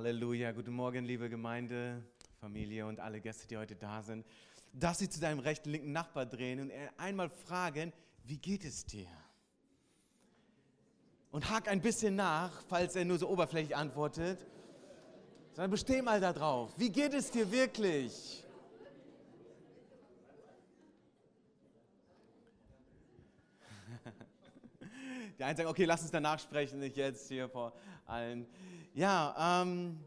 Halleluja, guten Morgen, liebe Gemeinde, Familie und alle Gäste, die heute da sind. Darf Sie zu deinem rechten, linken Nachbar drehen und einmal fragen, wie geht es dir? Und hak ein bisschen nach, falls er nur so oberflächlich antwortet, sondern besteh mal da drauf. Wie geht es dir wirklich? Die einen sagen, okay, lass uns danach sprechen, nicht jetzt hier vor allen. Ja, ähm,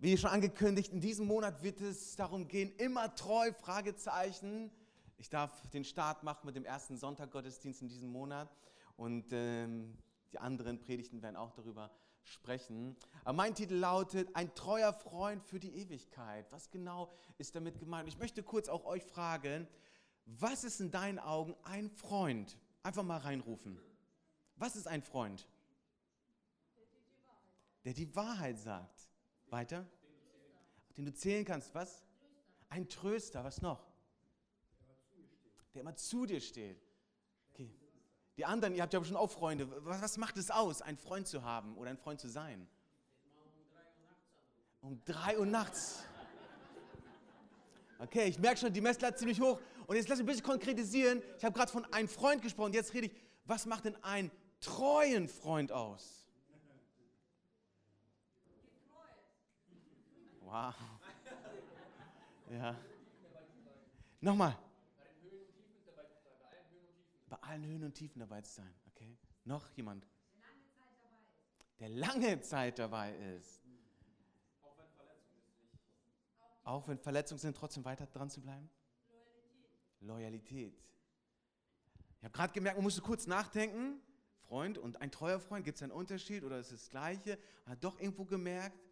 wie schon angekündigt, in diesem Monat wird es darum gehen, immer treu, Fragezeichen. Ich darf den Start machen mit dem ersten Sonntag-Gottesdienst in diesem Monat und ähm, die anderen Predigten werden auch darüber sprechen. Aber mein Titel lautet, ein treuer Freund für die Ewigkeit. Was genau ist damit gemeint? Ich möchte kurz auch euch fragen, was ist in deinen Augen ein Freund? Einfach mal reinrufen. Was ist ein Freund? Der die Wahrheit sagt. Weiter? Den du zählen kannst. Was? Ein Tröster. Was noch? Der immer zu dir steht. Okay. Die anderen, ihr habt ja schon auch Freunde. Was macht es aus, einen Freund zu haben oder ein Freund zu sein? Um drei Uhr nachts. Okay, ich merke schon, die Messlatte ziemlich hoch. Und jetzt lass mich ein bisschen konkretisieren. Ich habe gerade von einem Freund gesprochen. Jetzt rede ich, was macht denn einen treuen Freund aus? Wow. Ja. Nochmal. Bei allen Höhen und Tiefen dabei zu sein. Okay. Noch jemand? Der lange Zeit dabei ist. Auch wenn Verletzungen sind, trotzdem weiter dran zu bleiben? Loyalität. Ich habe gerade gemerkt, man musste kurz nachdenken. Freund und ein treuer Freund, gibt es einen Unterschied oder ist es das Gleiche? Man hat doch irgendwo gemerkt,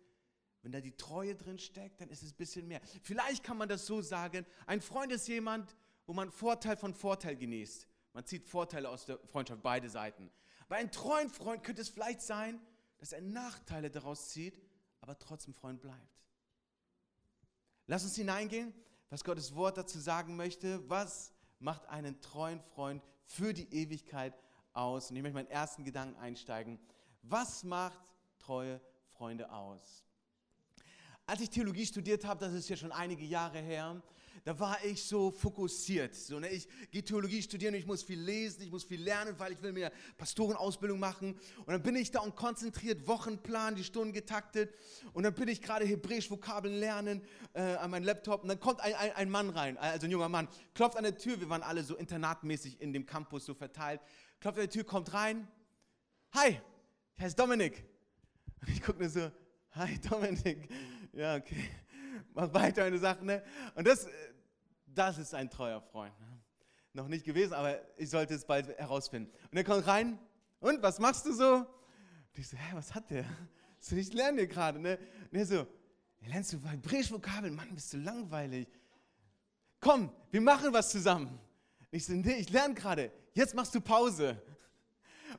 wenn da die Treue drin steckt, dann ist es ein bisschen mehr. Vielleicht kann man das so sagen, ein Freund ist jemand, wo man Vorteil von Vorteil genießt. Man zieht Vorteile aus der Freundschaft, beide Seiten. Bei einem treuen Freund könnte es vielleicht sein, dass er Nachteile daraus zieht, aber trotzdem Freund bleibt. Lass uns hineingehen, was Gottes Wort dazu sagen möchte. Was macht einen treuen Freund für die Ewigkeit aus? Und ich möchte meinen ersten Gedanken einsteigen. Was macht treue Freunde aus? Als ich Theologie studiert habe, das ist ja schon einige Jahre her, da war ich so fokussiert. So, ne? Ich gehe Theologie studieren, ich muss viel lesen, ich muss viel lernen, weil ich will mir Pastorenausbildung machen. Und dann bin ich da und konzentriert, Wochenplan, die Stunden getaktet. Und dann bin ich gerade Hebräisch Vokabeln lernen äh, an meinem Laptop. Und dann kommt ein, ein, ein Mann rein, also ein junger Mann, klopft an der Tür. Wir waren alle so internatmäßig in dem Campus so verteilt. Klopft an der Tür, kommt rein. Hi, ich heiße Dominik. Und ich gucke nur so, hi Dominik ja, okay. Mach weiter meine Sachen. Ne? Und das, das ist ein treuer Freund. Ne? Noch nicht gewesen, aber ich sollte es bald herausfinden. Und er kommt rein. Und was machst du so? Und ich so, hä, was hat der? So, ich lerne hier gerade. Ne? Und er so, lernst du Hebräisch-Vokabeln? Mann, bist du langweilig. Komm, wir machen was zusammen. Und ich so, nee, ich lerne gerade. Jetzt machst du Pause.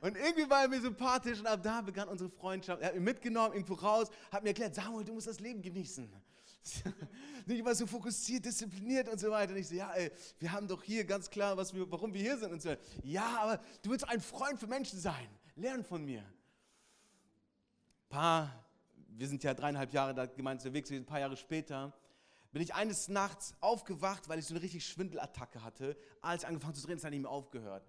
Und irgendwie war er mir sympathisch und ab da begann unsere Freundschaft. Er hat mich mitgenommen, irgendwo raus, hat mir erklärt, Samuel, du musst das Leben genießen. Nicht immer so fokussiert, diszipliniert und so weiter. Und ich so, ja, ey, wir haben doch hier ganz klar, was wir, warum wir hier sind und so. Ja, aber du willst ein Freund für Menschen sein. Lern von mir. Paar, wir sind ja dreieinhalb Jahre da gemeinsam unterwegs, ein paar Jahre später bin ich eines Nachts aufgewacht, weil ich so eine richtig Schwindelattacke hatte. Als ich angefangen zu drehen, es hat nicht mehr aufgehört.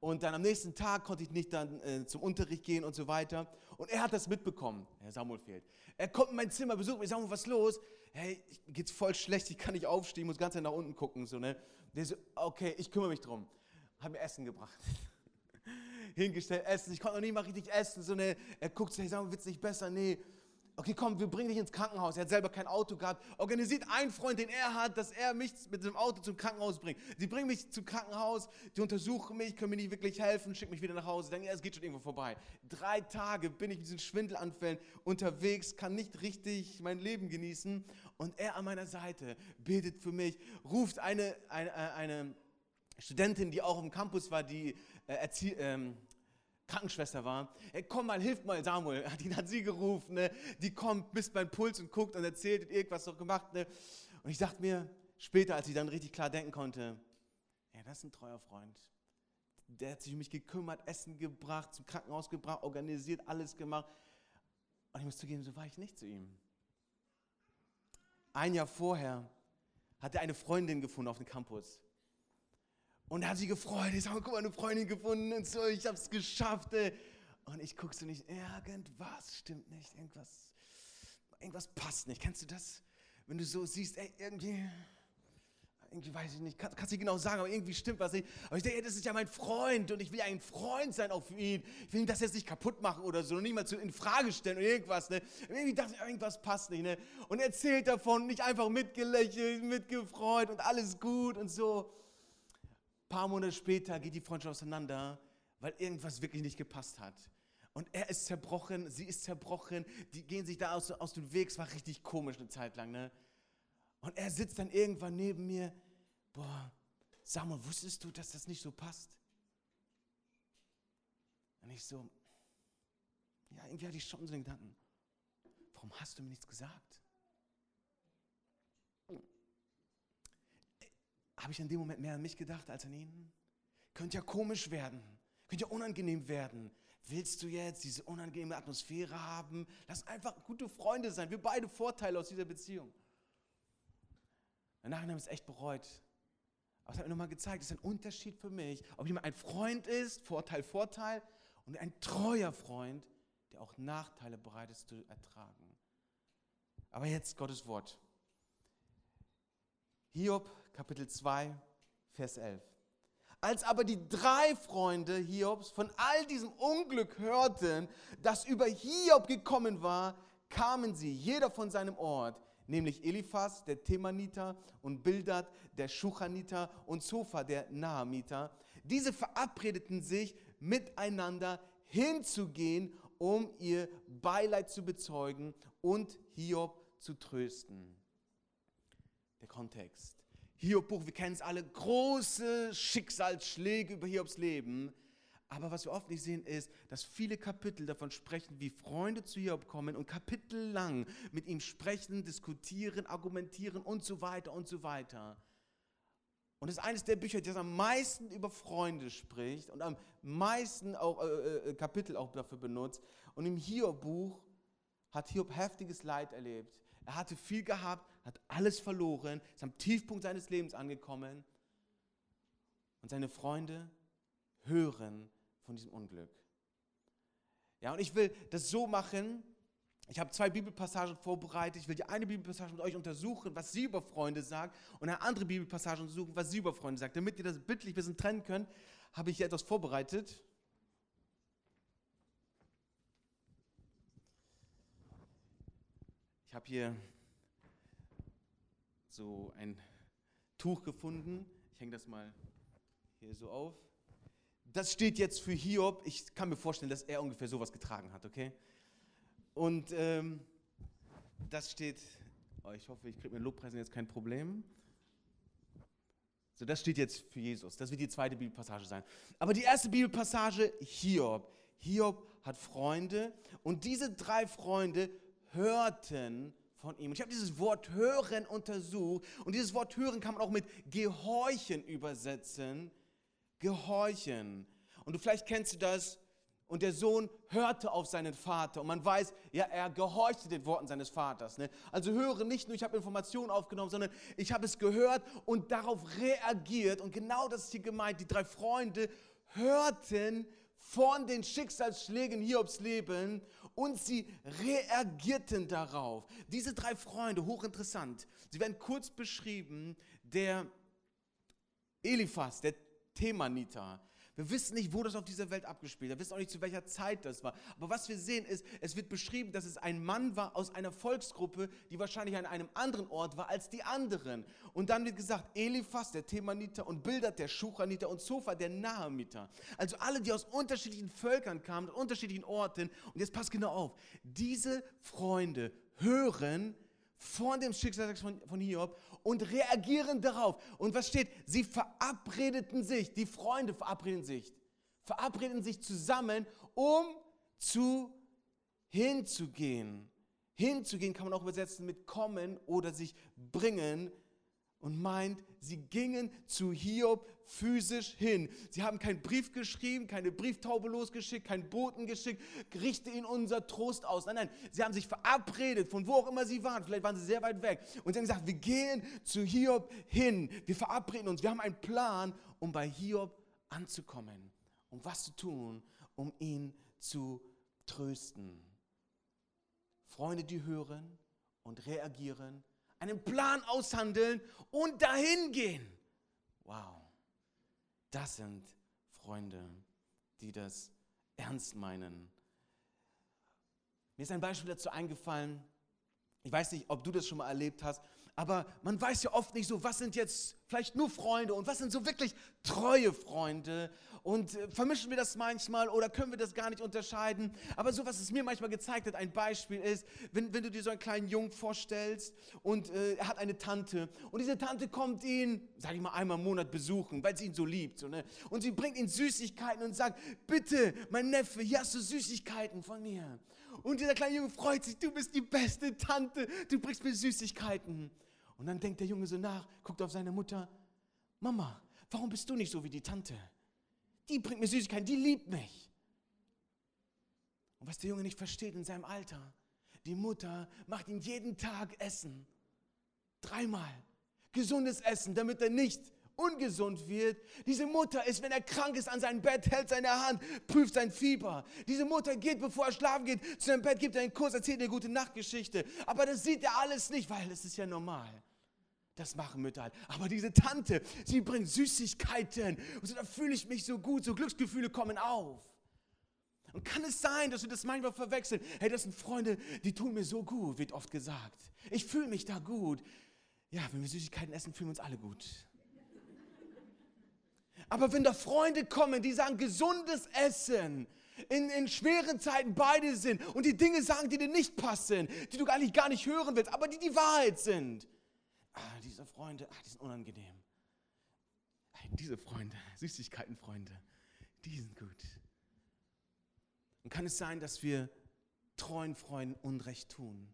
Und dann am nächsten Tag konnte ich nicht dann äh, zum Unterricht gehen und so weiter. Und er hat das mitbekommen. Herr Samuel fehlt. Er kommt in mein Zimmer, besucht mich, Samuel, was ist los? Hey, geht's voll schlecht, ich kann nicht aufstehen, muss ganz nach unten gucken. So, ne? Der so, okay, ich kümmere mich drum. Hat mir Essen gebracht. Hingestellt, Essen. Ich konnte noch nie mal richtig essen. So, ne? Er guckt, hey, Samuel, wird's nicht besser? Nee. Okay, komm, wir bringen dich ins Krankenhaus. Er hat selber kein Auto gehabt. Organisiert einen Freund, den er hat, dass er mich mit dem Auto zum Krankenhaus bringt. Sie bringen mich zum Krankenhaus, die untersuchen mich, können mir nicht wirklich helfen, schicken mich wieder nach Hause. Denken, ja, es geht schon irgendwo vorbei. Drei Tage bin ich mit diesen Schwindelanfällen unterwegs, kann nicht richtig mein Leben genießen. Und er an meiner Seite betet für mich, ruft eine, eine, eine Studentin, die auch dem Campus war, die äh, Erzie ähm, Krankenschwester war. Hey, komm mal, hilf mal, Samuel. Ihn hat sie gerufen. Ne? Die kommt, misst meinen Puls und guckt und erzählt irgendwas noch gemacht. Ne? Und ich dachte mir später, als ich dann richtig klar denken konnte, ja, das ist ein treuer Freund. Der hat sich um mich gekümmert, Essen gebracht, zum Krankenhaus gebracht, organisiert, alles gemacht. Und ich muss zugeben, so war ich nicht zu ihm. Ein Jahr vorher hat er eine Freundin gefunden auf dem Campus. Und er hat sich gefreut. Ich sage, guck mal, eine Freundin gefunden und so, ich habe es geschafft. Ey. Und ich gucke so nicht, irgendwas stimmt nicht, irgendwas, irgendwas passt nicht. Kennst du das? Wenn du so siehst, ey, irgendwie, irgendwie weiß ich nicht, kann, kannst du genau sagen, aber irgendwie stimmt was nicht. Aber ich denke, ey, das ist ja mein Freund und ich will ein Freund sein für ihn. Ich will ihm das jetzt nicht kaputt machen oder so, nicht mal zu, in Frage stellen oder irgendwas. Ne? Irgendwie dachte ich, irgendwas passt nicht. Ne? Und er erzählt davon, nicht einfach mitgelächelt, mitgefreut und alles gut und so paar Monate später geht die Freundschaft auseinander, weil irgendwas wirklich nicht gepasst hat. Und er ist zerbrochen, sie ist zerbrochen, die gehen sich da aus, aus dem Weg, es war richtig komisch eine Zeit lang. Ne? Und er sitzt dann irgendwann neben mir, boah, sag mal, wusstest du, dass das nicht so passt? Und ich so, ja, irgendwie hatte ich schon so den Gedanken, warum hast du mir nichts gesagt? Habe ich in dem Moment mehr an mich gedacht als an ihn? Könnte ja komisch werden, könnte ja unangenehm werden. Willst du jetzt diese unangenehme Atmosphäre haben? Lass einfach gute Freunde sein. Wir beide Vorteile aus dieser Beziehung. Danach habe ich es echt bereut. Aber es hat mir nochmal gezeigt, es ist ein Unterschied für mich, ob jemand ein Freund ist, Vorteil, Vorteil, und ein treuer Freund, der auch Nachteile bereit ist zu ertragen. Aber jetzt Gottes Wort. Hiob Kapitel 2, Vers 11. Als aber die drei Freunde Hiobs von all diesem Unglück hörten, das über Hiob gekommen war, kamen sie, jeder von seinem Ort, nämlich Eliphas, der Themaniter, und Bildad, der Schuchaniter, und Sofa, der Naamiter. Diese verabredeten sich, miteinander hinzugehen, um ihr Beileid zu bezeugen und Hiob zu trösten. Der Kontext. Hiob-Buch, wir kennen es alle, große Schicksalsschläge über Hiobs Leben. Aber was wir oft nicht sehen, ist, dass viele Kapitel davon sprechen, wie Freunde zu Hiob kommen und kapitellang mit ihm sprechen, diskutieren, argumentieren und so weiter und so weiter. Und es ist eines der Bücher, das am meisten über Freunde spricht und am meisten auch äh, äh, Kapitel auch dafür benutzt. Und im Hiob-Buch hat Hiob heftiges Leid erlebt. Er hatte viel gehabt, hat alles verloren, ist am Tiefpunkt seines Lebens angekommen. Und seine Freunde hören von diesem Unglück. Ja, und ich will das so machen. Ich habe zwei Bibelpassagen vorbereitet. Ich will die eine Bibelpassage mit euch untersuchen, was sie über Freunde sagt, und eine andere Bibelpassage untersuchen, was sie über Freunde sagt. Damit ihr das bildlich ein bisschen trennen könnt, habe ich hier etwas vorbereitet. Ich habe hier so ein Tuch gefunden. Ich hänge das mal hier so auf. Das steht jetzt für Hiob. Ich kann mir vorstellen, dass er ungefähr sowas getragen hat, okay? Und ähm, das steht, oh, ich hoffe, ich kriege mit Lobpreisen jetzt kein Problem. So, das steht jetzt für Jesus. Das wird die zweite Bibelpassage sein. Aber die erste Bibelpassage, Hiob. Hiob hat Freunde und diese drei Freunde hörten von ihm. Und ich habe dieses Wort hören untersucht und dieses Wort hören kann man auch mit gehorchen übersetzen. Gehorchen. Und du vielleicht kennst du das. Und der Sohn hörte auf seinen Vater. Und man weiß, ja, er gehorchte den Worten seines Vaters. Ne? Also höre nicht nur, ich habe Informationen aufgenommen, sondern ich habe es gehört und darauf reagiert. Und genau das ist hier gemeint. Die drei Freunde hörten von den Schicksalsschlägen Hiobs Leben und sie reagierten darauf. Diese drei Freunde, hochinteressant, sie werden kurz beschrieben, der Eliphas, der Themaniter, Wir wissen nicht, wo das auf dieser Welt abgespielt hat. Wir wissen auch nicht, zu welcher Zeit das war. Aber was wir sehen ist, es wird beschrieben, dass es ein Mann war aus einer Volksgruppe, die wahrscheinlich an einem anderen Ort war als die anderen. Und dann wird gesagt, Eliphas, der Themaniter, und Bildert, der Schuchaniter, und Sofa, der Nahamiter. Also alle, die aus unterschiedlichen Völkern kamen, unterschiedlichen Orten. Und jetzt passt genau auf, diese Freunde hören von dem Schicksal von, von Hiob und reagieren darauf. Und was steht? Sie verabredeten sich, die Freunde verabreden sich, verabreden sich zusammen, um zu hinzugehen. Hinzugehen kann man auch übersetzen mit kommen oder sich bringen und meint, sie gingen zu Hiob physisch hin. Sie haben keinen Brief geschrieben, keine Brieftaube losgeschickt, keinen Boten geschickt, richte ihnen unser Trost aus. Nein, nein, sie haben sich verabredet, von wo auch immer sie waren. Vielleicht waren sie sehr weit weg. Und sie haben gesagt, wir gehen zu Hiob hin. Wir verabreden uns. Wir haben einen Plan, um bei Hiob anzukommen. Um was zu tun, um ihn zu trösten. Freunde, die hören und reagieren einen Plan aushandeln und dahin gehen. Wow, das sind Freunde, die das ernst meinen. Mir ist ein Beispiel dazu eingefallen. Ich weiß nicht, ob du das schon mal erlebt hast, aber man weiß ja oft nicht so, was sind jetzt vielleicht nur Freunde und was sind so wirklich treue Freunde und äh, vermischen wir das manchmal oder können wir das gar nicht unterscheiden. Aber so, was es mir manchmal gezeigt hat, ein Beispiel ist, wenn, wenn du dir so einen kleinen Jungen vorstellst und äh, er hat eine Tante und diese Tante kommt ihn, sag ich mal, einmal im Monat besuchen, weil sie ihn so liebt. So, ne? Und sie bringt ihm Süßigkeiten und sagt, bitte, mein Neffe, hier hast du Süßigkeiten von mir. Und dieser kleine Junge freut sich, du bist die beste Tante, du bringst mir Süßigkeiten. Und dann denkt der Junge so nach, guckt auf seine Mutter, Mama, warum bist du nicht so wie die Tante? die bringt mir Süßigkeiten, die liebt mich. Und was der Junge nicht versteht in seinem Alter, die Mutter macht ihm jeden Tag Essen. Dreimal. Gesundes Essen, damit er nicht ungesund wird. Diese Mutter ist, wenn er krank ist, an sein Bett, hält seine Hand, prüft sein Fieber. Diese Mutter geht, bevor er schlafen geht, zu seinem Bett, gibt einen Kurs, erzählt eine gute Nachtgeschichte. Aber das sieht er alles nicht, weil es ist ja normal. Das machen Mütter halt. Aber diese Tante, sie bringt Süßigkeiten. Und so, da fühle ich mich so gut, so Glücksgefühle kommen auf. Und kann es sein, dass wir das manchmal verwechseln? Hey, das sind Freunde, die tun mir so gut, wird oft gesagt. Ich fühle mich da gut. Ja, wenn wir Süßigkeiten essen, fühlen wir uns alle gut. Aber wenn da Freunde kommen, die sagen, gesundes Essen, in, in schweren Zeiten beide sind und die Dinge sagen, die dir nicht passen, die du eigentlich gar nicht hören willst, aber die die Wahrheit sind, ah, diese Freunde, ah, die sind unangenehm. Diese Freunde, Süßigkeitenfreunde, die sind gut. Und kann es sein, dass wir treuen Freunden Unrecht tun,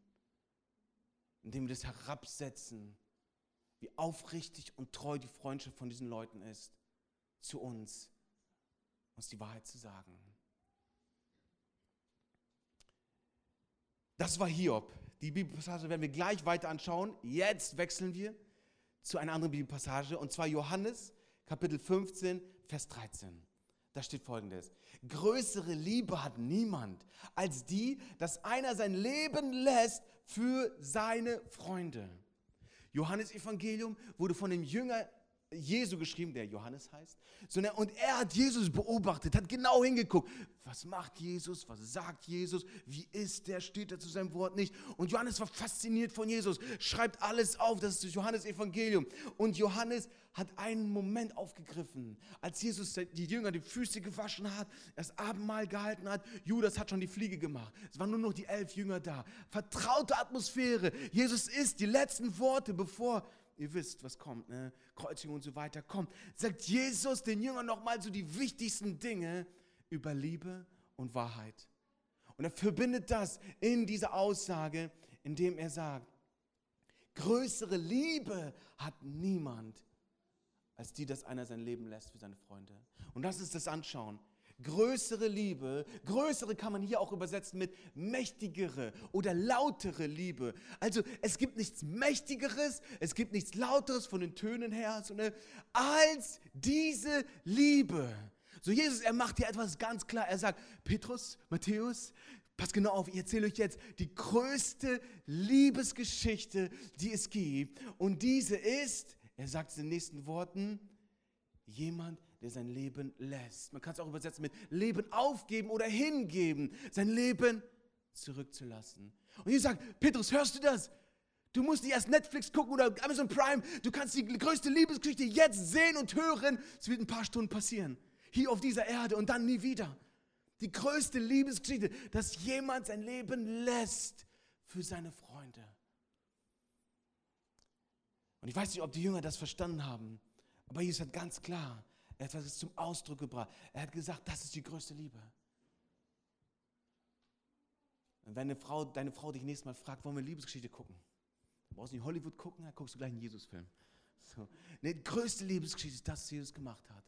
indem wir das herabsetzen, wie aufrichtig und treu die Freundschaft von diesen Leuten ist, zu uns, uns die Wahrheit zu sagen. Das war Hiob. Die Bibelpassage werden wir gleich weiter anschauen. Jetzt wechseln wir zu einer anderen Bibelpassage und zwar Johannes Kapitel 15, Vers 13. Da steht folgendes. Größere Liebe hat niemand als die, dass einer sein Leben lässt für seine Freunde. Johannes Evangelium wurde von dem Jünger Jesu geschrieben, der Johannes heißt, sondern und er hat Jesus beobachtet, hat genau hingeguckt. Was macht Jesus? Was sagt Jesus? Wie ist der? Steht er zu seinem Wort nicht? Und Johannes war fasziniert von Jesus, schreibt alles auf, das ist das Johannes Evangelium. Und Johannes hat einen Moment aufgegriffen, als Jesus die Jünger die Füße gewaschen hat, das Abendmahl gehalten hat. Judas hat schon die Fliege gemacht. Es waren nur noch die elf Jünger da. Vertraute Atmosphäre. Jesus ist die letzten Worte, bevor ihr wisst, was kommt, ne? Kreuzigung und so weiter, kommt, sagt Jesus den Jüngern nochmal so die wichtigsten Dinge über Liebe und Wahrheit. Und er verbindet das in dieser Aussage, indem er sagt, größere Liebe hat niemand, als die, dass einer sein Leben lässt für seine Freunde. Und das ist das Anschauen größere Liebe, größere kann man hier auch übersetzen mit mächtigere oder lautere Liebe. Also es gibt nichts mächtigeres, es gibt nichts lauteres von den Tönen her, sondern als diese Liebe. So Jesus, er macht hier etwas ganz klar. Er sagt, Petrus, Matthäus, Passt genau auf, ich erzähle euch jetzt die größte Liebesgeschichte, die es gibt. Und diese ist, er sagt es in den nächsten Worten, Jemand, der sein Leben lässt. Man kann es auch übersetzen mit Leben aufgeben oder hingeben, sein Leben zurückzulassen. Und Jesus sagt, Petrus, hörst du das? Du musst nicht erst Netflix gucken oder Amazon Prime. Du kannst die größte Liebesgeschichte jetzt sehen und hören. Es wird ein paar Stunden passieren. Hier auf dieser Erde und dann nie wieder. Die größte Liebesgeschichte, dass jemand sein Leben lässt für seine Freunde. Und ich weiß nicht, ob die Jünger das verstanden haben, aber Jesus hat ganz klar etwas zum Ausdruck gebracht. Er hat gesagt, das ist die größte Liebe. Und wenn eine Frau, deine Frau dich nächstes Mal fragt, wollen wir Liebesgeschichte gucken? Du brauchst nicht Hollywood gucken, dann guckst du gleich einen Jesus-Film. So. Ne, die größte Liebesgeschichte ist das, was Jesus gemacht hat.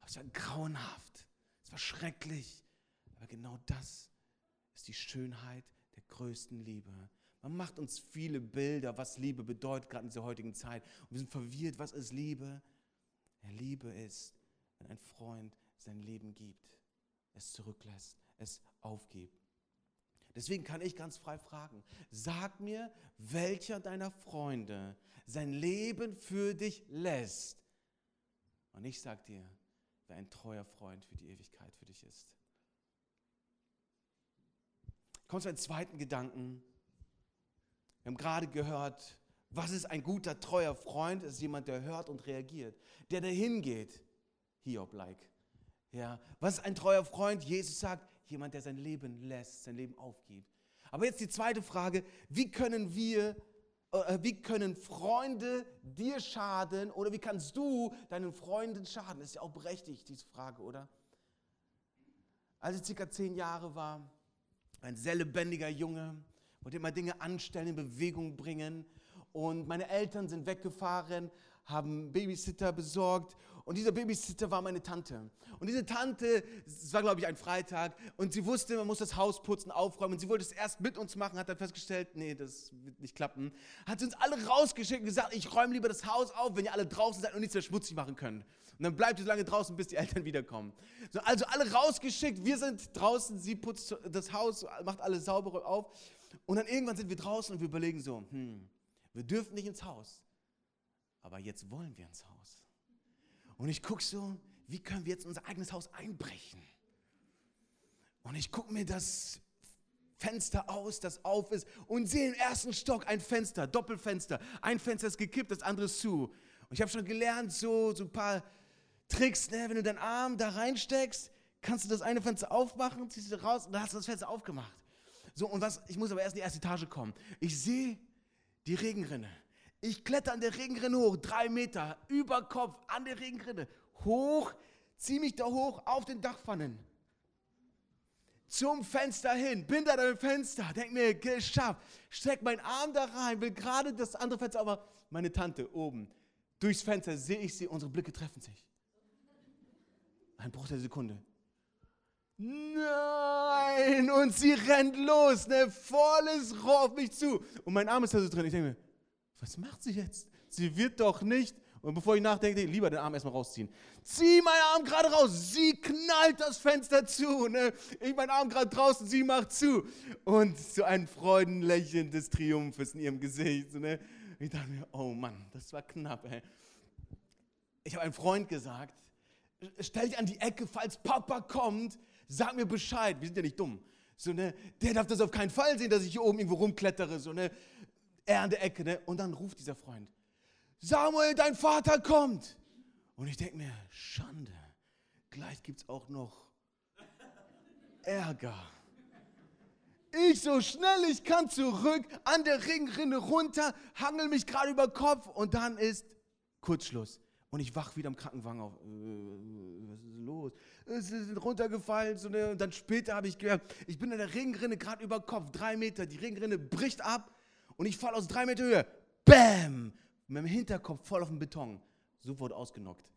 Aber es war grauenhaft. Es war schrecklich. Aber genau das ist die Schönheit der größten Liebe. Man macht uns viele Bilder, was Liebe bedeutet, gerade in dieser heutigen Zeit. Und wir sind verwirrt, was ist Liebe? Liebe ist, wenn ein Freund sein Leben gibt, es zurücklässt, es aufgibt. Deswegen kann ich ganz frei fragen, sag mir, welcher deiner Freunde sein Leben für dich lässt. Und ich sag dir, wer ein treuer Freund für die Ewigkeit für dich ist. Kommt zu einem zweiten Gedanken. Wir haben gerade gehört, was ist ein guter, treuer Freund? Ist jemand, der hört und reagiert, der dahin geht. Hiob-like. Ja, was ist ein treuer Freund? Jesus sagt, jemand, der sein Leben lässt, sein Leben aufgibt. Aber jetzt die zweite Frage, wie können wir, äh, wie können Freunde dir schaden oder wie kannst du deinen Freunden schaden? Ist ja auch berechtigt, diese Frage, oder? Als ich circa zehn Jahre war, ein sehr lebendiger Junge, wollte immer Dinge anstellen, in Bewegung bringen. Und meine Eltern sind weggefahren, haben Babysitter besorgt und dieser Babysitter war meine Tante. Und diese Tante, es war glaube ich ein Freitag, und sie wusste, man muss das Haus putzen, aufräumen. Und sie wollte es erst mit uns machen, hat dann festgestellt, nee, das wird nicht klappen. Hat sie uns alle rausgeschickt und gesagt, ich räume lieber das Haus auf, wenn ihr alle draußen seid und nichts mehr schmutzig machen könnt. Und dann bleibt ihr so lange draußen, bis die Eltern wiederkommen. So, also alle rausgeschickt, wir sind draußen, sie putzt das Haus, macht alles sauber auf. Und dann irgendwann sind wir draußen und wir überlegen so, hm, wir dürfen nicht ins Haus, aber jetzt wollen wir ins Haus. Und ich gucke so, wie können wir jetzt unser eigenes Haus einbrechen? Und ich gucke mir das Fenster aus, das auf ist und sehe im ersten Stock ein Fenster, Doppelfenster. Ein Fenster ist gekippt, das andere ist zu. Und ich habe schon gelernt, so, so ein paar Tricks, ne? wenn du deinen Arm da reinsteckst, kannst du das eine Fenster aufmachen, ziehst du raus und dann hast du das Fenster aufgemacht. So, und was, ich muss aber erst in die erste Etage kommen. Ich sehe die Regenrinne. Ich kletter an der Regenrinne hoch, drei Meter, über Kopf, an der Regenrinne, hoch, ziehe mich da hoch auf den Dachpfannen. Zum Fenster hin, bin da am Fenster, denk mir, geschafft, streck meinen Arm da rein, will gerade das andere Fenster, aber meine Tante oben, durchs Fenster sehe ich sie, unsere Blicke treffen sich. Ein Bruch der Sekunde. Nein! Und sie rennt los, ne, volles Rohr auf mich zu. Und mein Arm ist da so drin. Ich denke mir, was macht sie jetzt? Sie wird doch nicht. Und bevor ich nachdenke, lieber den Arm erstmal rausziehen. Zieh meinen Arm gerade raus. Sie knallt das Fenster zu. Ne? Ich meinen Arm gerade draußen, sie macht zu. Und so ein Freudenlächeln des Triumphes in ihrem Gesicht. Ne? Ich dachte mir, oh Mann, das war knapp. Ey. Ich habe einem Freund gesagt, stell dich an die Ecke, falls Papa kommt, sag mir Bescheid. Wir sind ja nicht dumm. So, ne? Der darf das auf keinen Fall sehen, dass ich hier oben irgendwo rumklettere. So, ne? er an der Ecke, ne? Und dann ruft dieser Freund, Samuel, dein Vater kommt. Und ich denke mir, Schande, gleich gibt es auch noch Ärger. Ich so schnell ich kann zurück, an der Ringrinne runter, hangel mich gerade über Kopf und dann ist Kurzschluss. Und ich wach wieder im Krankenwagen auf. Äh, los? Es ist runtergefallen. So eine, und dann später habe ich gemerkt, ich bin in der Ringrinne gerade über Kopf, drei Meter. Die Ringrinne bricht ab und ich falle aus drei Meter Höhe. Bäm! Mit dem Hinterkopf voll auf den Beton. Sofort ausgenockt.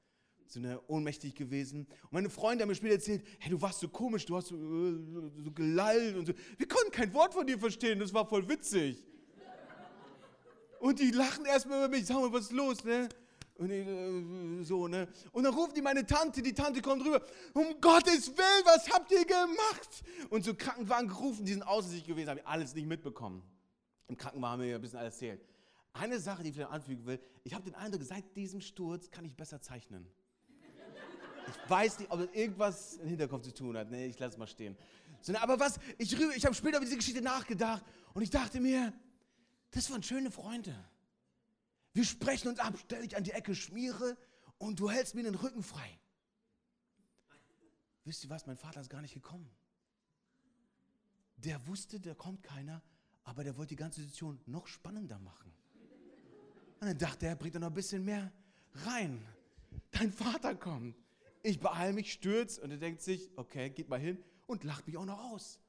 So eine ohnmächtig gewesen. Und meine Freunde haben mir später erzählt, hey, du warst so komisch, du hast so, so, so gelallt und so. Wir konnten kein Wort von dir verstehen, das war voll witzig. Und die lachen erstmal über mich, sag mal, was ist los, ne? Und ich, äh, so, ne? Und dann ruft die meine Tante, die Tante kommt rüber, um Gottes Willen, was habt ihr gemacht? Und so Krankenwagen gerufen, die sind außer sich gewesen, habe ich alles nicht mitbekommen. Im Krankenwagen haben wir ein bisschen alles erzählt. Eine Sache, die ich vielleicht anfügen will, ich habe den Eindruck, seit diesem Sturz kann ich besser zeichnen. Ich weiß nicht, ob das irgendwas im Hinterkopf zu tun hat. Nee, ich lasse es mal stehen. Aber was, ich, ich habe später über diese Geschichte nachgedacht und ich dachte mir, das waren schöne Freunde. Wir sprechen uns ab, stell dich an die Ecke, schmiere und du hältst mir den Rücken frei. Wisst ihr was, mein Vater ist gar nicht gekommen. Der wusste, da kommt keiner, aber der wollte die ganze Situation noch spannender machen. Und dann dachte er, bringt er noch ein bisschen mehr rein. Dein Vater kommt. Ich beeile mich, stürz und er denkt sich, okay, geht mal hin und lacht mich auch noch aus.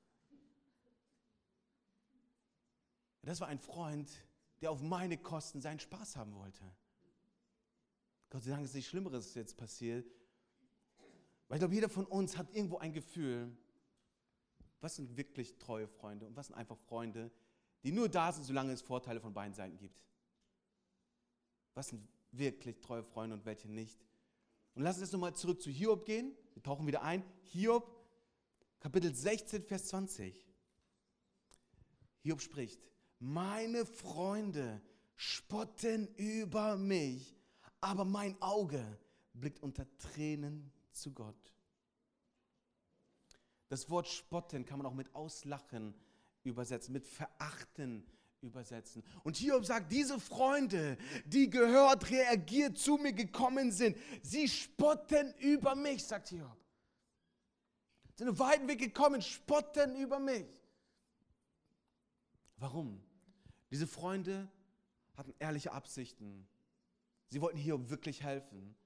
Das war ein Freund, der auf meine Kosten seinen Spaß haben wollte. Gott sei Dank ist nichts Schlimmeres jetzt passiert. Weil ich glaube, jeder von uns hat irgendwo ein Gefühl, was sind wirklich treue Freunde und was sind einfach Freunde, die nur da sind, solange es Vorteile von beiden Seiten gibt. Was sind wirklich treue Freunde und welche nicht? Und lass uns jetzt nochmal zurück zu Hiob gehen. Wir tauchen wieder ein. Hiob, Kapitel 16, Vers 20. Hiob spricht, meine Freunde spotten über mich, aber mein Auge blickt unter Tränen zu Gott. Das Wort spotten kann man auch mit auslachen übersetzen, mit verachten übersetzen. Und Hiob sagt, diese Freunde, die gehört, reagiert zu mir gekommen sind, sie spotten über mich, sagt Hiob. Sind einen weiten Weg gekommen, spotten über mich. Warum? Diese Freunde hatten ehrliche Absichten. Sie wollten Hiob wirklich helfen.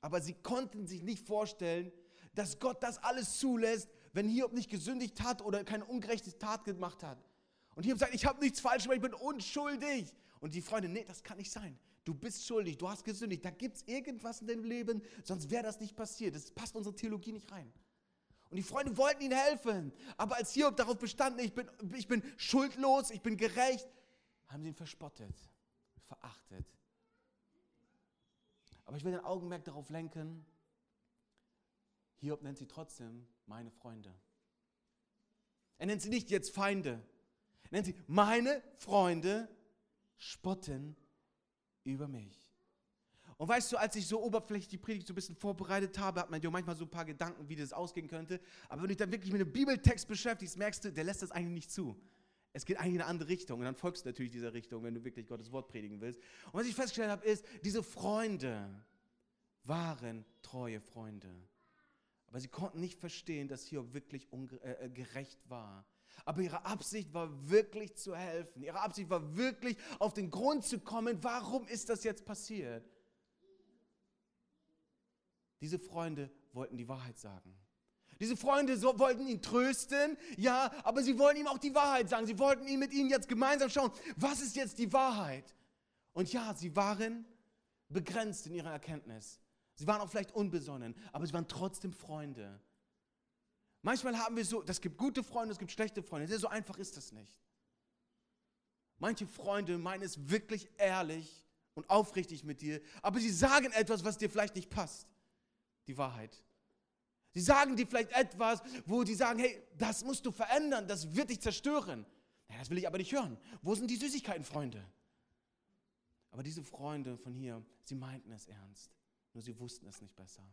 Aber sie konnten sich nicht vorstellen, dass Gott das alles zulässt, wenn Hiob nicht gesündigt hat oder keine ungerechte Tat gemacht hat. Und Hiob sagt, ich habe nichts falsch gemacht, ich bin unschuldig. Und die Freunde, nee, das kann nicht sein. Du bist schuldig, du hast gesündigt, da gibt es irgendwas in deinem Leben, sonst wäre das nicht passiert. Das passt unsere Theologie nicht rein. Und die Freunde wollten ihm helfen. Aber als Hiob darauf bestanden, ich bin, ich bin schuldlos, ich bin gerecht, haben sie ihn verspottet, verachtet. Aber ich will den Augenmerk darauf lenken, Hiob nennt sie trotzdem meine Freunde. Er nennt sie nicht jetzt Feinde. Er nennt sie meine Freunde spotten über mich. Und weißt du, als ich so oberflächlich die Predigt so ein bisschen vorbereitet habe, hat man ja manchmal so ein paar Gedanken, wie das ausgehen könnte. Aber wenn du dich dann wirklich mit einem Bibeltext beschäftigst, merkst du, der lässt das eigentlich nicht zu. Es geht eigentlich in eine andere Richtung und dann folgst du natürlich dieser Richtung, wenn du wirklich Gottes Wort predigen willst. Und was ich festgestellt habe, ist, diese Freunde waren treue Freunde. Aber sie konnten nicht verstehen, dass Hiob wirklich äh, äh, gerecht war. Aber ihre Absicht war wirklich zu helfen. Ihre Absicht war wirklich auf den Grund zu kommen, warum ist das jetzt passiert? Diese Freunde wollten die Wahrheit sagen. Diese Freunde so, wollten ihn trösten, ja, aber sie wollten ihm auch die Wahrheit sagen. Sie wollten ihn mit ihnen jetzt gemeinsam schauen, was ist jetzt die Wahrheit? Und ja, sie waren begrenzt in ihrer Erkenntnis. Sie waren auch vielleicht unbesonnen, aber sie waren trotzdem Freunde. Manchmal haben wir so, es gibt gute Freunde, es gibt schlechte Freunde. So einfach ist das nicht. Manche Freunde meinen es wirklich ehrlich und aufrichtig mit dir, aber sie sagen etwas, was dir vielleicht nicht passt. Die Wahrheit. Sie sagen dir vielleicht etwas, wo die sagen, hey, das musst du verändern, das wird dich zerstören. Ja, das will ich aber nicht hören. Wo sind die Süßigkeiten, Freunde? Aber diese Freunde von hier, sie meinten es ernst, nur sie wussten es nicht besser.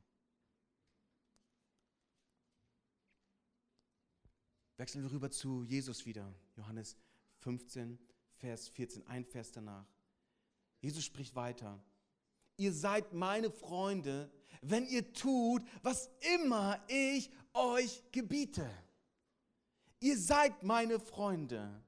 Wechseln wir rüber zu Jesus wieder. Johannes 15, Vers 14, ein Vers danach. Jesus spricht weiter. Ihr seid meine Freunde, wenn ihr tut, was immer ich euch gebiete. Ihr seid meine Freunde.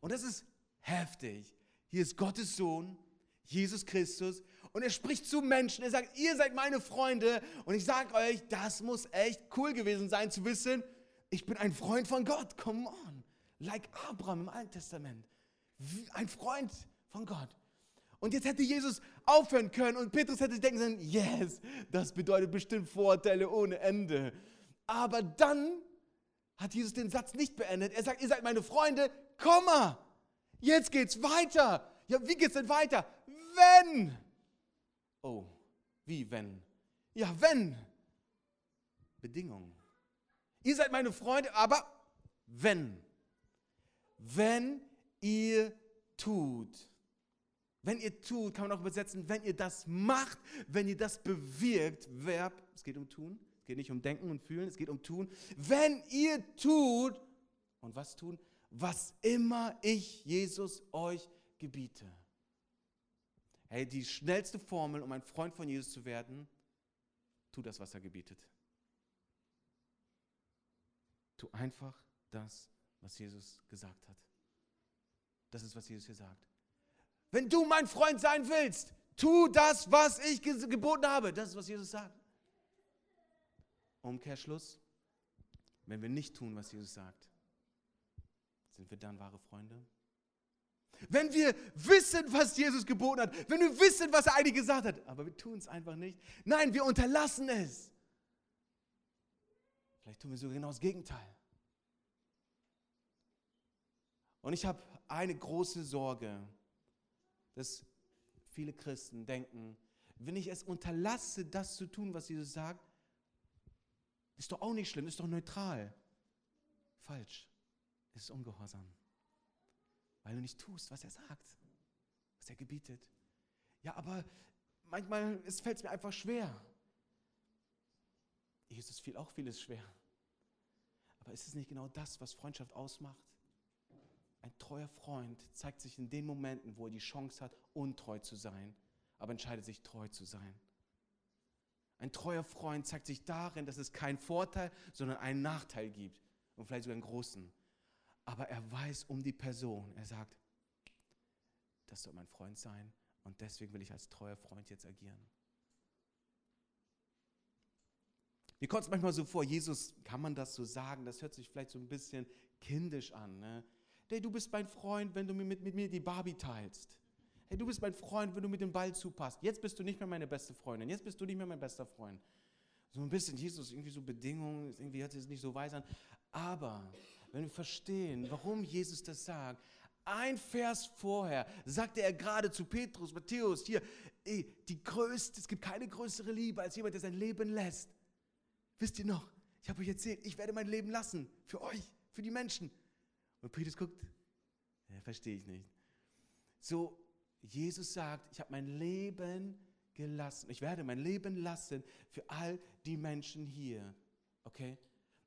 Und das ist heftig. Hier ist Gottes Sohn, Jesus Christus, und er spricht zu Menschen. Er sagt, ihr seid meine Freunde. Und ich sage euch, das muss echt cool gewesen sein zu wissen, ich bin ein Freund von Gott. Come on. Like Abraham im Alten Testament. Ein Freund von Gott. Und jetzt hätte Jesus aufhören können und Petrus hätte denken können, yes, das bedeutet bestimmt Vorteile ohne Ende. Aber dann hat Jesus den Satz nicht beendet. Er sagt, ihr seid meine Freunde, Komma. Jetzt geht's weiter. Ja, wie geht's denn weiter? Wenn. Oh, wie wenn? Ja, wenn. Bedingung. Ihr seid meine Freunde, aber wenn. Wenn ihr tut Wenn ihr tut, kann man auch übersetzen, wenn ihr das macht, wenn ihr das bewirkt, Verb, es geht um tun, es geht nicht um denken und fühlen, es geht um tun. Wenn ihr tut, und was tun? Was immer ich, Jesus, euch gebiete. Hey, die schnellste Formel, um ein Freund von Jesus zu werden, tu das, was er gebietet. Tu einfach das, was Jesus gesagt hat. Das ist, was Jesus hier sagt. Wenn du mein Freund sein willst, tu das, was ich geboten habe. Das ist, was Jesus sagt. Umkehrschluss. Wenn wir nicht tun, was Jesus sagt, sind wir dann wahre Freunde? Wenn wir wissen, was Jesus geboten hat, wenn wir wissen, was er eigentlich gesagt hat, aber wir tun es einfach nicht. Nein, wir unterlassen es. Vielleicht tun wir sogar genau das Gegenteil. Und ich habe eine große Sorge, dass viele Christen denken, wenn ich es unterlasse, das zu tun, was Jesus sagt, ist doch auch nicht schlimm, ist doch neutral. Falsch. Es ist Ungehorsam. Weil du nicht tust, was er sagt, was er gebietet. Ja, aber manchmal fällt es mir einfach schwer. Jesus fiel auch vieles schwer. Aber ist es nicht genau das, was Freundschaft ausmacht? Ein treuer Freund zeigt sich in den Momenten, wo er die Chance hat, untreu zu sein, aber entscheidet sich, treu zu sein. Ein treuer Freund zeigt sich darin, dass es keinen Vorteil, sondern einen Nachteil gibt und vielleicht sogar einen großen. Aber er weiß um die Person. Er sagt, das soll mein Freund sein und deswegen will ich als treuer Freund jetzt agieren. Mir kommt es manchmal so vor, Jesus, kann man das so sagen? Das hört sich vielleicht so ein bisschen kindisch an. Ne? Hey, du bist mein Freund, wenn du mit, mit mir die Barbie teilst. Hey, du bist mein Freund, wenn du mit dem Ball zupasst. Jetzt bist du nicht mehr meine beste Freundin. Jetzt bist du nicht mehr mein bester Freund. So ein bisschen, Jesus, irgendwie so Bedingungen, irgendwie hört das nicht so weise an. Aber wenn wir verstehen, warum Jesus das sagt, ein Vers vorher sagte er gerade zu Petrus, Matthäus, hier, ey, die größte, es gibt keine größere Liebe als jemand, der sein Leben lässt. Wisst ihr noch? Ich habe euch erzählt, ich werde mein Leben lassen. Für euch, für die Menschen. Und Petrus guckt, ja, verstehe ich nicht. So, Jesus sagt, ich habe mein Leben gelassen. Ich werde mein Leben lassen für all die Menschen hier. Okay?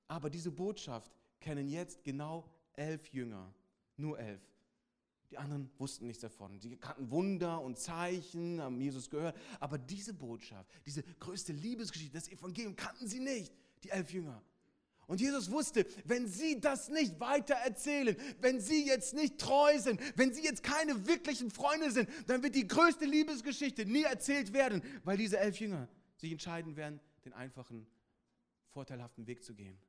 Aber diese Botschaft kennen jetzt genau elf Jünger. Nur elf. Die anderen wussten nichts davon. Sie kannten Wunder und Zeichen, haben Jesus gehört. Aber diese Botschaft, diese größte Liebesgeschichte, das Evangelium kannten sie nicht, die elf Jünger. Und Jesus wusste, wenn sie das nicht weiter erzählen, wenn sie jetzt nicht treu sind, wenn sie jetzt keine wirklichen Freunde sind, dann wird die größte Liebesgeschichte nie erzählt werden, weil diese elf Jünger sich entscheiden werden, den einfachen, vorteilhaften Weg zu gehen.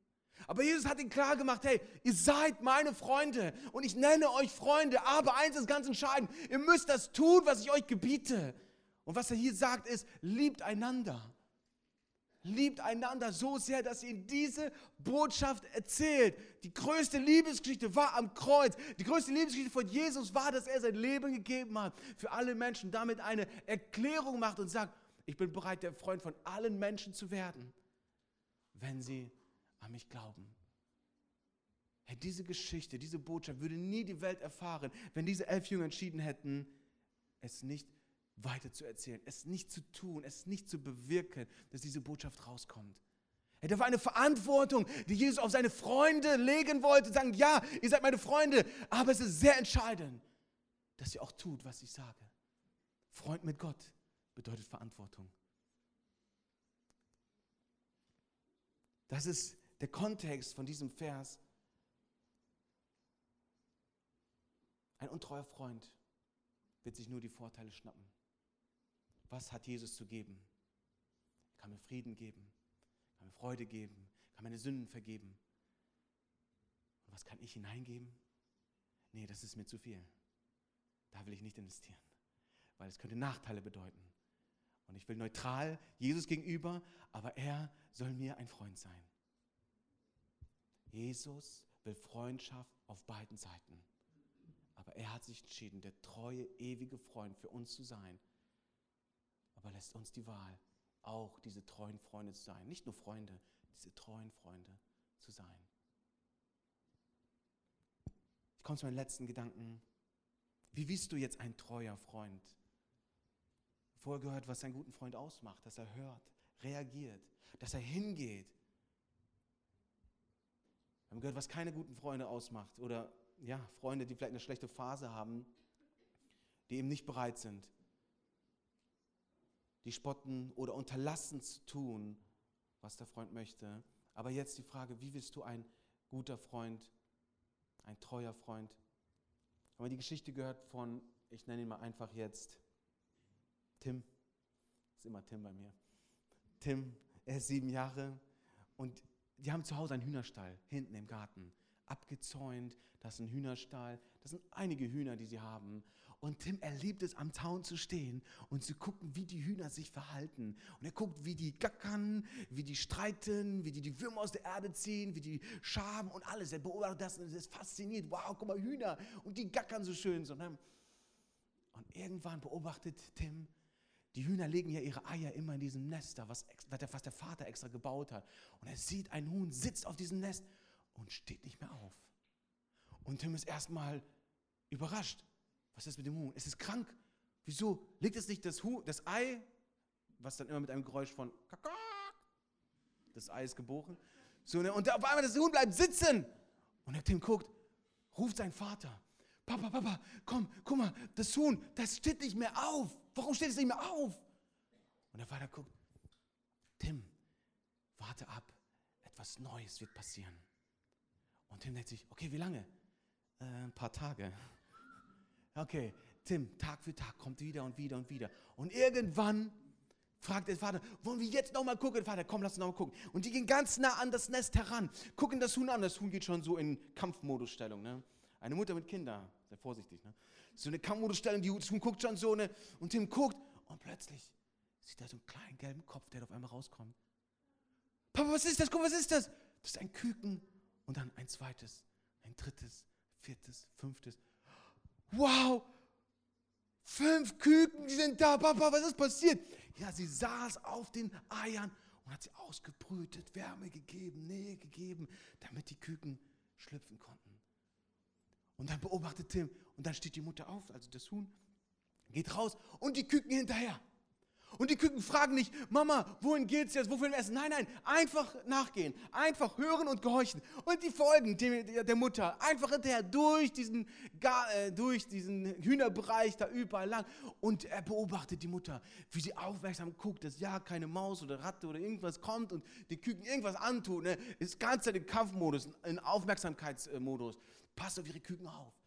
Aber Jesus hat ihnen klar gemacht, hey, ihr seid meine Freunde und ich nenne euch Freunde, aber eins ist ganz entscheidend, ihr müsst das tun, was ich euch gebiete. Und was er hier sagt ist, liebt einander. Liebt einander so sehr, dass ihr diese Botschaft erzählt. Die größte Liebesgeschichte war am Kreuz. Die größte Liebesgeschichte von Jesus war, dass er sein Leben gegeben hat für alle Menschen. Damit eine Erklärung macht und sagt, ich bin bereit, der Freund von allen Menschen zu werden, wenn sie an mich glauben. Hey, diese Geschichte, diese Botschaft würde nie die Welt erfahren, wenn diese elf Jünger entschieden hätten, es nicht weiter zu erzählen, es nicht zu tun, es nicht zu bewirken, dass diese Botschaft rauskommt. Hey, da war eine Verantwortung, die Jesus auf seine Freunde legen wollte, sagen, ja, ihr seid meine Freunde, aber es ist sehr entscheidend, dass ihr auch tut, was ich sage. Freund mit Gott bedeutet Verantwortung. Das ist der Kontext von diesem Vers. Ein untreuer Freund wird sich nur die Vorteile schnappen. Was hat Jesus zu geben? Er kann mir Frieden geben, kann mir Freude geben, kann meine Sünden vergeben. Und was kann ich hineingeben? Nee, das ist mir zu viel. Da will ich nicht investieren, weil es könnte Nachteile bedeuten. Und ich will neutral Jesus gegenüber, aber er soll mir ein Freund sein. Jesus will Freundschaft auf beiden Seiten. Aber er hat sich entschieden, der treue, ewige Freund für uns zu sein. Aber lässt uns die Wahl, auch diese treuen Freunde zu sein. Nicht nur Freunde, diese treuen Freunde zu sein. Ich komme zu meinen letzten Gedanken. Wie bist du jetzt ein treuer Freund? Vorher gehört, was einen guten Freund ausmacht, dass er hört, reagiert, dass er hingeht. Wir haben gehört, was keine guten Freunde ausmacht oder ja, Freunde, die vielleicht eine schlechte Phase haben, die eben nicht bereit sind, die spotten oder unterlassen zu tun, was der Freund möchte. Aber jetzt die Frage, wie bist du ein guter Freund, ein treuer Freund? Haben wir die Geschichte gehört von, ich nenne ihn mal einfach jetzt Tim. Ist immer Tim bei mir. Tim, er ist sieben Jahre und die haben zu Hause einen Hühnerstall hinten im Garten. Abgezäunt, das ist ein Hühnerstall. Das sind einige Hühner, die sie haben. Und Tim, er liebt es, am Zaun zu stehen und zu gucken, wie die Hühner sich verhalten. Und er guckt, wie die gackern, wie die streiten, wie die die Würmer aus der Erde ziehen, wie die schaben und alles. Er beobachtet das und ist fasziniert. Wow, guck mal, Hühner. Und die gackern so schön. Ne? Und irgendwann beobachtet Tim, die Hühner legen ja ihre Eier immer in diesem Nest da, was, was der Vater extra gebaut hat. Und er sieht, ein Huhn sitzt auf diesem Nest und steht nicht mehr auf. Und Tim ist erstmal überrascht. Was ist mit dem Huhn? Es ist krank. Wieso legt es nicht das, Huhn, das Ei, was dann immer mit einem Geräusch von Kakak, das Ei ist geboren. So, ne? Und auf einmal das Huhn bleibt sitzen. Und der Tim guckt, ruft seinen Vater. Papa, Papa, komm, guck mal, das Huhn, das steht nicht mehr auf. Warum steht es nicht mehr auf? Und der Vater guckt, Tim, warte ab, etwas Neues wird passieren. Und Tim denkt sich, okay, wie lange? Äh, ein paar Tage. Okay, Tim, Tag für Tag kommt wieder und wieder und wieder. Und irgendwann fragt der Vater, wollen wir jetzt nochmal gucken? Vater, komm, lass uns nochmal gucken. Und die gehen ganz nah an das Nest heran, gucken das Huhn an. Das Huhn geht schon so in Kampfmodusstellung. Ne? Eine Mutter mit Kindern, sehr vorsichtig. Ne? So eine Kampfmodusstellung, die, das Huhn guckt schon so. Ne? Und Tim guckt und plötzlich sieht er so einen kleinen gelben Kopf, der auf einmal rauskommt. Papa, was ist das? Guck, was ist das? Das ist ein Küken. Und dann ein zweites, ein drittes, viertes, fünftes wow, fünf Küken sind da, Papa, was ist passiert? Ja, sie saß auf den Eiern und hat sie ausgebrütet, Wärme gegeben, Nähe gegeben, damit die Küken schlüpfen konnten. Und dann beobachtet Tim und dann steht die Mutter auf, also das Huhn, geht raus und die Küken hinterher. Und die Küken fragen nicht, Mama, wohin geht's jetzt? Wofür essen? Nein, nein, einfach nachgehen, einfach hören und gehorchen. Und die folgen dem, der Mutter einfach hinterher durch diesen, äh, durch diesen Hühnerbereich da überall lang. Und er beobachtet die Mutter, wie sie aufmerksam guckt, dass ja keine Maus oder Ratte oder irgendwas kommt und die Küken irgendwas antun. Ne? Ist ganz in Kampfmodus, in Aufmerksamkeitsmodus. Passt auf ihre Küken auf.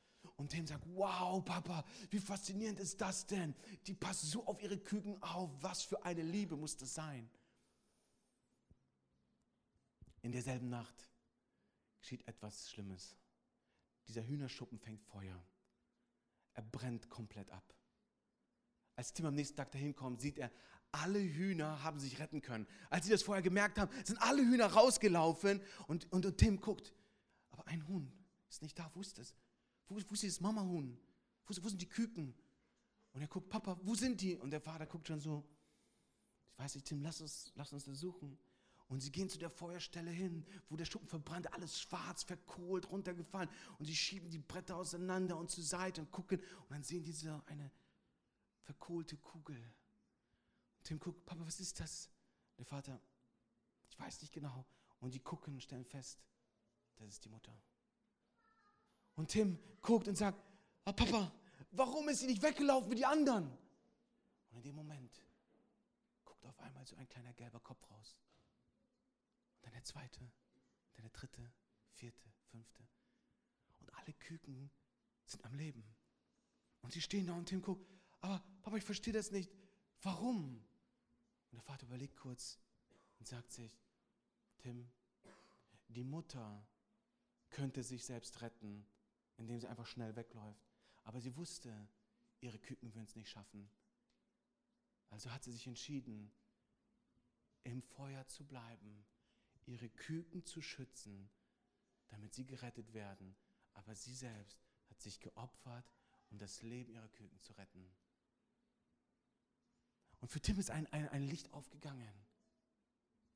Und Tim sagt, wow, Papa, wie faszinierend ist das denn? Die passen so auf ihre Küken auf. Was für eine Liebe muss das sein? In derselben Nacht geschieht etwas Schlimmes. Dieser Hühnerschuppen fängt Feuer. Er brennt komplett ab. Als Tim am nächsten Tag dahin kommt, sieht er, alle Hühner haben sich retten können. Als sie das vorher gemerkt haben, sind alle Hühner rausgelaufen und, und, und Tim guckt. Aber ein Huhn ist nicht da, wo ist es? Wo, wo ist dieses Mamahuhn? Wo, wo sind die Küken? Und er guckt, Papa, wo sind die? Und der Vater guckt schon so, ich weiß nicht, Tim, lass uns, lass uns das suchen. Und sie gehen zu der Feuerstelle hin, wo der Schuppen verbrannt, alles schwarz, verkohlt, runtergefallen. Und sie schieben die Bretter auseinander und zur Seite und gucken. Und dann sehen die so eine verkohlte Kugel. Und Tim guckt, Papa, was ist das? Der Vater, ich weiß nicht genau. Und die gucken und stellen fest, das ist die Mutter. Und Tim guckt und sagt, ah, Papa, warum ist sie nicht weggelaufen wie die anderen? Und in dem Moment guckt auf einmal so ein kleiner gelber Kopf raus. Und dann der zweite, dann der dritte, vierte, fünfte. Und alle Küken sind am Leben. Und sie stehen da und Tim guckt, aber Papa, ich verstehe das nicht. Warum? Und der Vater überlegt kurz und sagt sich, Tim, die Mutter könnte sich selbst retten, indem sie einfach schnell wegläuft. Aber sie wusste, ihre Küken würden es nicht schaffen. Also hat sie sich entschieden, im Feuer zu bleiben, ihre Küken zu schützen, damit sie gerettet werden. Aber sie selbst hat sich geopfert, um das Leben ihrer Küken zu retten. Und für Tim ist ein, ein, ein Licht aufgegangen.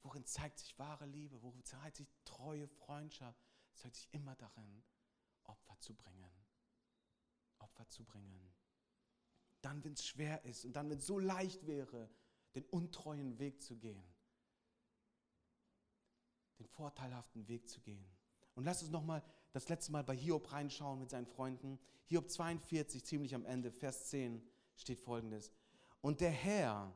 Worin zeigt sich wahre Liebe? Worin zeigt sich treue Freundschaft? Es zeigt sich immer darin, Opfer zu bringen. Opfer zu bringen. Dann, wenn es schwer ist und dann, wenn es so leicht wäre, den untreuen Weg zu gehen. Den vorteilhaften Weg zu gehen. Und lass uns nochmal das letzte Mal bei Hiob reinschauen mit seinen Freunden. Hiob 42, ziemlich am Ende, Vers 10 steht folgendes. Und der Herr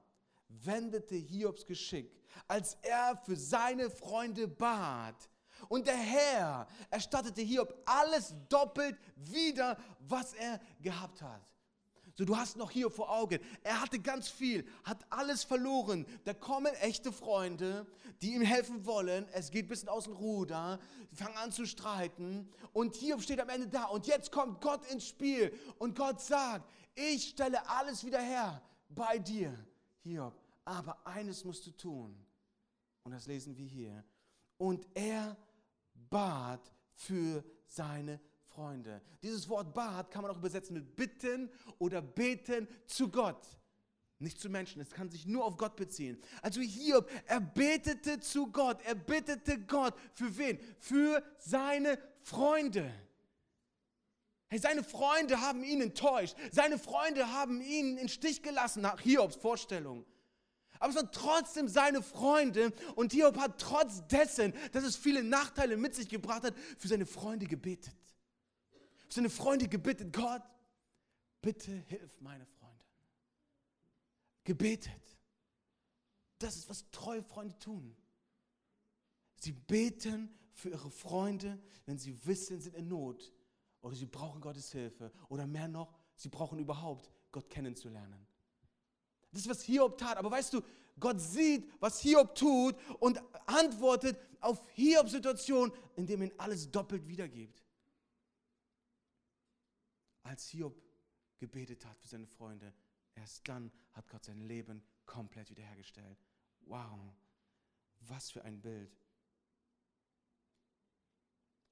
wendete Hiobs Geschick, als er für seine Freunde bat. Und der Herr erstattete Hiob alles doppelt wieder, was er gehabt hat. So, du hast noch Hiob vor Augen. Er hatte ganz viel, hat alles verloren. Da kommen echte Freunde, die ihm helfen wollen. Es geht ein bisschen aus dem Ruder, fangen an zu streiten. Und Hiob steht am Ende da. Und jetzt kommt Gott ins Spiel. Und Gott sagt, ich stelle alles wieder her bei dir, Hiob. Aber eines musst du tun. Und das lesen wir hier. Und er bat für seine Freunde. Dieses Wort bat kann man auch übersetzen mit bitten oder beten zu Gott. Nicht zu Menschen, es kann sich nur auf Gott beziehen. Also Hiob, er betete zu Gott, er bittete Gott. Für wen? Für seine Freunde. Hey, seine Freunde haben ihn enttäuscht. Seine Freunde haben ihn in Stich gelassen nach Hiobs Vorstellung. Aber es waren trotzdem seine Freunde und Hiob hat trotz dessen, dass es viele Nachteile mit sich gebracht hat, für seine Freunde gebetet. Für seine Freunde gebetet, Gott, bitte hilf meine Freunde. Gebetet. Das ist, was treue Freunde tun. Sie beten für ihre Freunde, wenn sie wissen, sie sind in Not oder sie brauchen Gottes Hilfe oder mehr noch, sie brauchen überhaupt Gott kennenzulernen. Das ist, was Hiob tat. Aber weißt du, Gott sieht, was Hiob tut und antwortet auf Hiobs Situation, indem er ihm alles doppelt wiedergibt. Als Hiob gebetet hat für seine Freunde, erst dann hat Gott sein Leben komplett wiederhergestellt. Wow, was für ein Bild.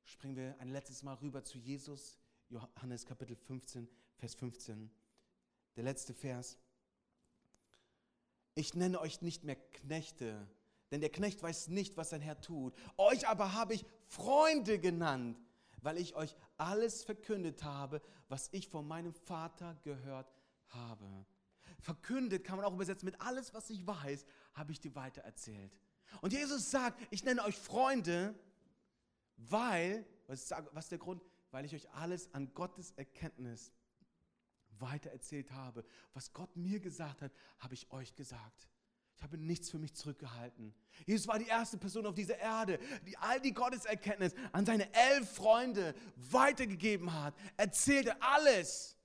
Springen wir ein letztes Mal rüber zu Jesus, Johannes Kapitel 15, Vers 15. Der letzte Vers. Ich nenne euch nicht mehr Knechte, denn der Knecht weiß nicht, was sein Herr tut. Euch aber habe ich Freunde genannt, weil ich euch alles verkündet habe, was ich von meinem Vater gehört habe. Verkündet kann man auch übersetzen mit alles, was ich weiß, habe ich dir weitererzählt. Und Jesus sagt, ich nenne euch Freunde, weil, was ist, der Grund? Weil ich euch alles an Gottes Erkenntnis weitererzählt habe. Was Gott mir gesagt hat, habe ich euch gesagt. Ich habe nichts für mich zurückgehalten. Jesus war die erste Person auf dieser Erde, die all die Gotteserkenntnis an seine elf Freunde weitergegeben hat. Erzählte alles,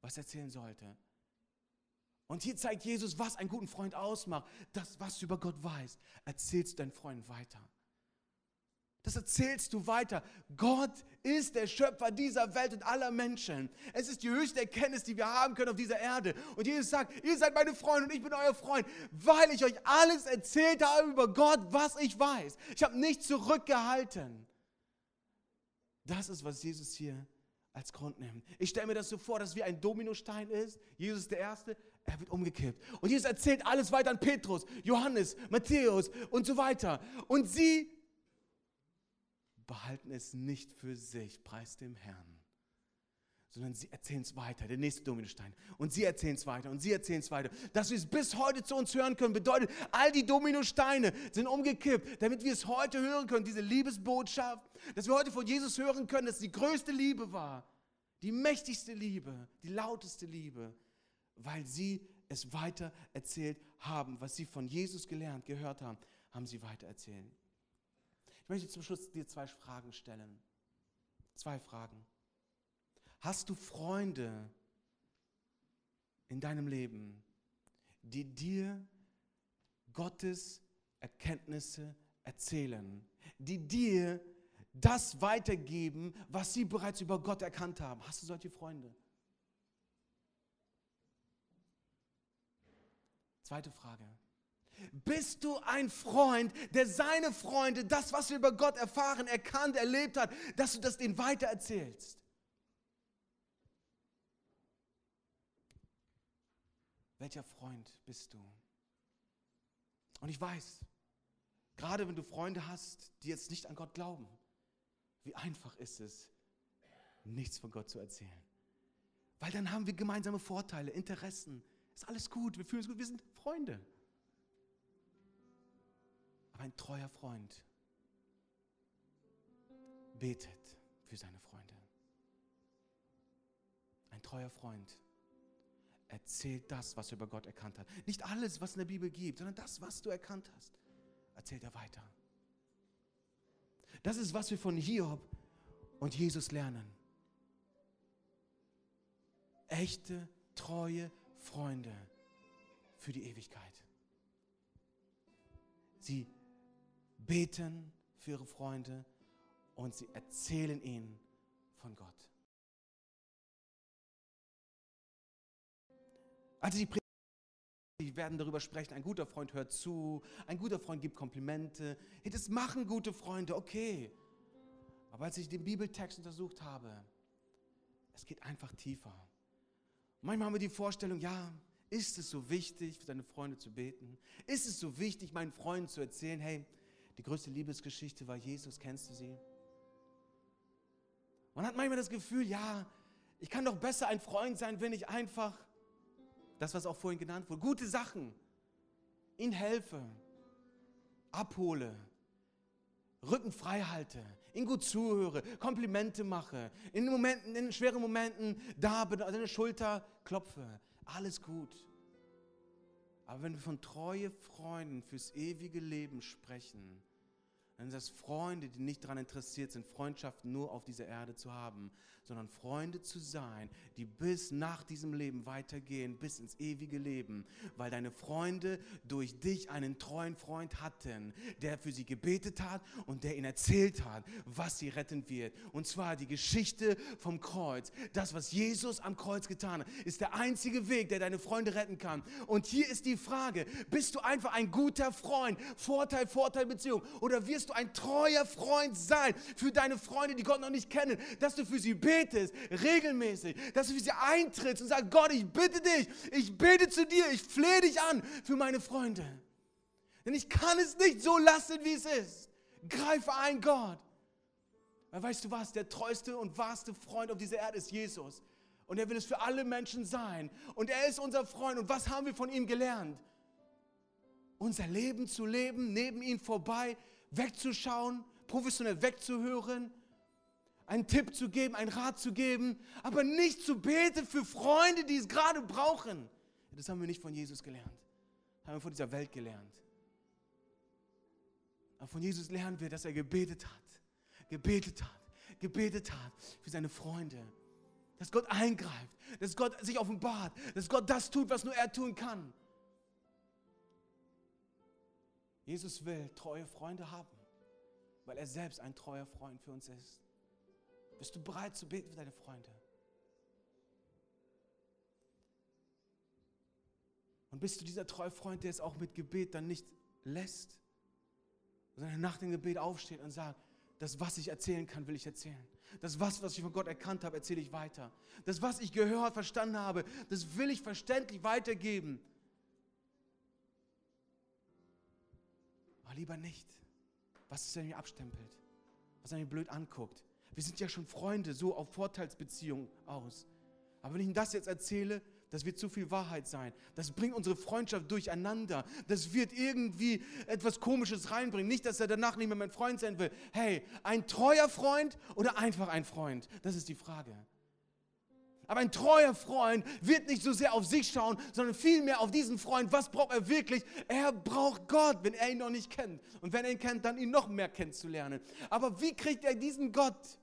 was er erzählen sollte. Und hier zeigt Jesus, was einen guten Freund ausmacht. Das, was du über Gott weißt, erzählst deinen Freunden weiter. Das erzählst du weiter. Gott ist der Schöpfer dieser Welt und aller Menschen. Es ist die höchste Erkenntnis, die wir haben können auf dieser Erde. Und Jesus sagt, ihr seid meine Freunde und ich bin euer Freund, weil ich euch alles erzählt habe über Gott, was ich weiß. Ich habe nichts zurückgehalten. Das ist, was Jesus hier als Grund nimmt. Ich stelle mir das so vor, dass wie ein Dominostein ist. Jesus der Erste, er wird umgekippt. Und Jesus erzählt alles weiter an Petrus, Johannes, Matthäus und so weiter. Und sie behalten es nicht für sich, preis dem Herrn, sondern sie erzählen es weiter, der nächste Dominostein. Und sie erzählen es weiter und sie erzählen es weiter. Dass wir es bis heute zu uns hören können, bedeutet, all die Dominosteine sind umgekippt, damit wir es heute hören können, diese Liebesbotschaft, dass wir heute von Jesus hören können, dass die größte Liebe war, die mächtigste Liebe, die lauteste Liebe, weil sie es weiter erzählt haben, was sie von Jesus gelernt, gehört haben, haben sie weiter erzählt. Ich möchte zum Schluss dir zwei Fragen stellen. Zwei Fragen. Hast du Freunde in deinem Leben, die dir Gottes Erkenntnisse erzählen, die dir das weitergeben, was sie bereits über Gott erkannt haben? Hast du solche Freunde? Zweite Frage. Bist du ein Freund, der seine Freunde, das, was wir über Gott erfahren, erkannt, erlebt hat, dass du das denen weitererzählst? Welcher Freund bist du? Und ich weiß, gerade wenn du Freunde hast, die jetzt nicht an Gott glauben, wie einfach ist es, nichts von Gott zu erzählen. Weil dann haben wir gemeinsame Vorteile, Interessen. Ist alles gut, wir fühlen uns gut, wir sind Freunde. Ein treuer Freund betet für seine Freunde. Ein treuer Freund erzählt das, was er über Gott erkannt hat. Nicht alles, was in der Bibel gibt, sondern das, was du erkannt hast, erzählt er weiter. Das ist, was wir von Hiob und Jesus lernen. Echte, treue Freunde für die Ewigkeit. Sie beten für ihre Freunde und sie erzählen ihnen von Gott. Also die die werden darüber sprechen, ein guter Freund hört zu, ein guter Freund gibt Komplimente. Hey, das machen gute Freunde, okay. Aber als ich den Bibeltext untersucht habe, es geht einfach tiefer. Manchmal haben wir die Vorstellung, ja, ist es so wichtig, für seine Freunde zu beten? Ist es so wichtig, meinen Freunden zu erzählen, hey, die größte Liebesgeschichte war Jesus, kennst du sie? Man hat manchmal das Gefühl, ja, ich kann doch besser ein Freund sein, wenn ich einfach das, was auch vorhin genannt wurde, gute Sachen, ihnen helfe, abhole, Rücken frei halte, ihnen gut zuhöre, Komplimente mache, in Momenten, in schweren Momenten da bin, seine Schulter klopfe. Alles gut. Aber wenn wir von treue Freunden fürs ewige Leben sprechen, dann sind das Freunde, die nicht daran interessiert sind, Freundschaften nur auf dieser Erde zu haben, sondern Freunde zu sein, die bis nach diesem Leben weitergehen, bis ins ewige Leben, weil deine Freunde durch dich einen treuen Freund hatten, der für sie gebetet hat und der ihnen erzählt hat, was sie retten wird. Und zwar die Geschichte vom Kreuz. Das, was Jesus am Kreuz getan hat, ist der einzige Weg, der deine Freunde retten kann. Und hier ist die Frage, bist du einfach ein guter Freund, Vorteil, Vorteil, Beziehung, oder wirst du ein treuer Freund sein für deine Freunde, die Gott noch nicht kennen, dass du für sie betest, regelmäßig, dass du für sie eintrittst und sagst, Gott, ich bitte dich, ich bete zu dir, ich flehe dich an für meine Freunde. Denn ich kann es nicht so lassen, wie es ist. Greife ein, Gott. Weil weißt du was, der treueste und wahrste Freund auf dieser Erde ist Jesus. Und er will es für alle Menschen sein. Und er ist unser Freund. Und was haben wir von ihm gelernt? Unser Leben zu leben, neben ihm vorbei, wegzuschauen, professionell wegzuhören, einen Tipp zu geben, einen Rat zu geben, aber nicht zu beten für Freunde, die es gerade brauchen. Das haben wir nicht von Jesus gelernt. Das haben wir von dieser Welt gelernt. Aber von Jesus lernen wir, dass er gebetet hat, gebetet hat, gebetet hat für seine Freunde. Dass Gott eingreift, dass Gott sich offenbart, dass Gott das tut, was nur er tun kann. Jesus will treue Freunde haben, weil er selbst ein treuer Freund für uns ist. Bist du bereit zu beten für deine Freunde? Und bist du dieser treue Freund, der es auch mit Gebet dann nicht lässt, sondern nach dem Gebet aufsteht und sagt, das, was ich erzählen kann, will ich erzählen. Das, was, was ich von Gott erkannt habe, erzähle ich weiter. Das, was ich gehört, verstanden habe, das will ich verständlich weitergeben. Aber lieber nicht. Was er mich abstempelt? Was er mich blöd anguckt? Wir sind ja schon Freunde, so auf Vorteilsbeziehungen aus. Aber wenn ich Ihnen das jetzt erzähle, das wird zu viel Wahrheit sein. Das bringt unsere Freundschaft durcheinander. Das wird irgendwie etwas Komisches reinbringen. Nicht, dass er danach nicht mehr mein Freund sein will. Hey, ein treuer Freund oder einfach ein Freund? Das ist die Frage. Aber ein treuer Freund wird nicht so sehr auf sich schauen, sondern vielmehr auf diesen Freund. Was braucht er wirklich? Er braucht Gott, wenn er ihn noch nicht kennt. Und wenn er ihn kennt, dann ihn noch mehr kennenzulernen. Aber wie kriegt er diesen Gott